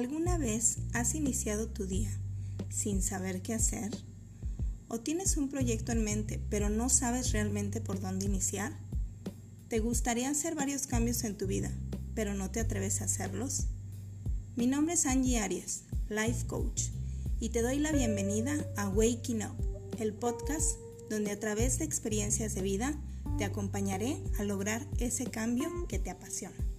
¿Alguna vez has iniciado tu día sin saber qué hacer? ¿O tienes un proyecto en mente pero no sabes realmente por dónde iniciar? ¿Te gustaría hacer varios cambios en tu vida pero no te atreves a hacerlos? Mi nombre es Angie Arias, Life Coach, y te doy la bienvenida a Waking Up, el podcast donde a través de experiencias de vida te acompañaré a lograr ese cambio que te apasiona.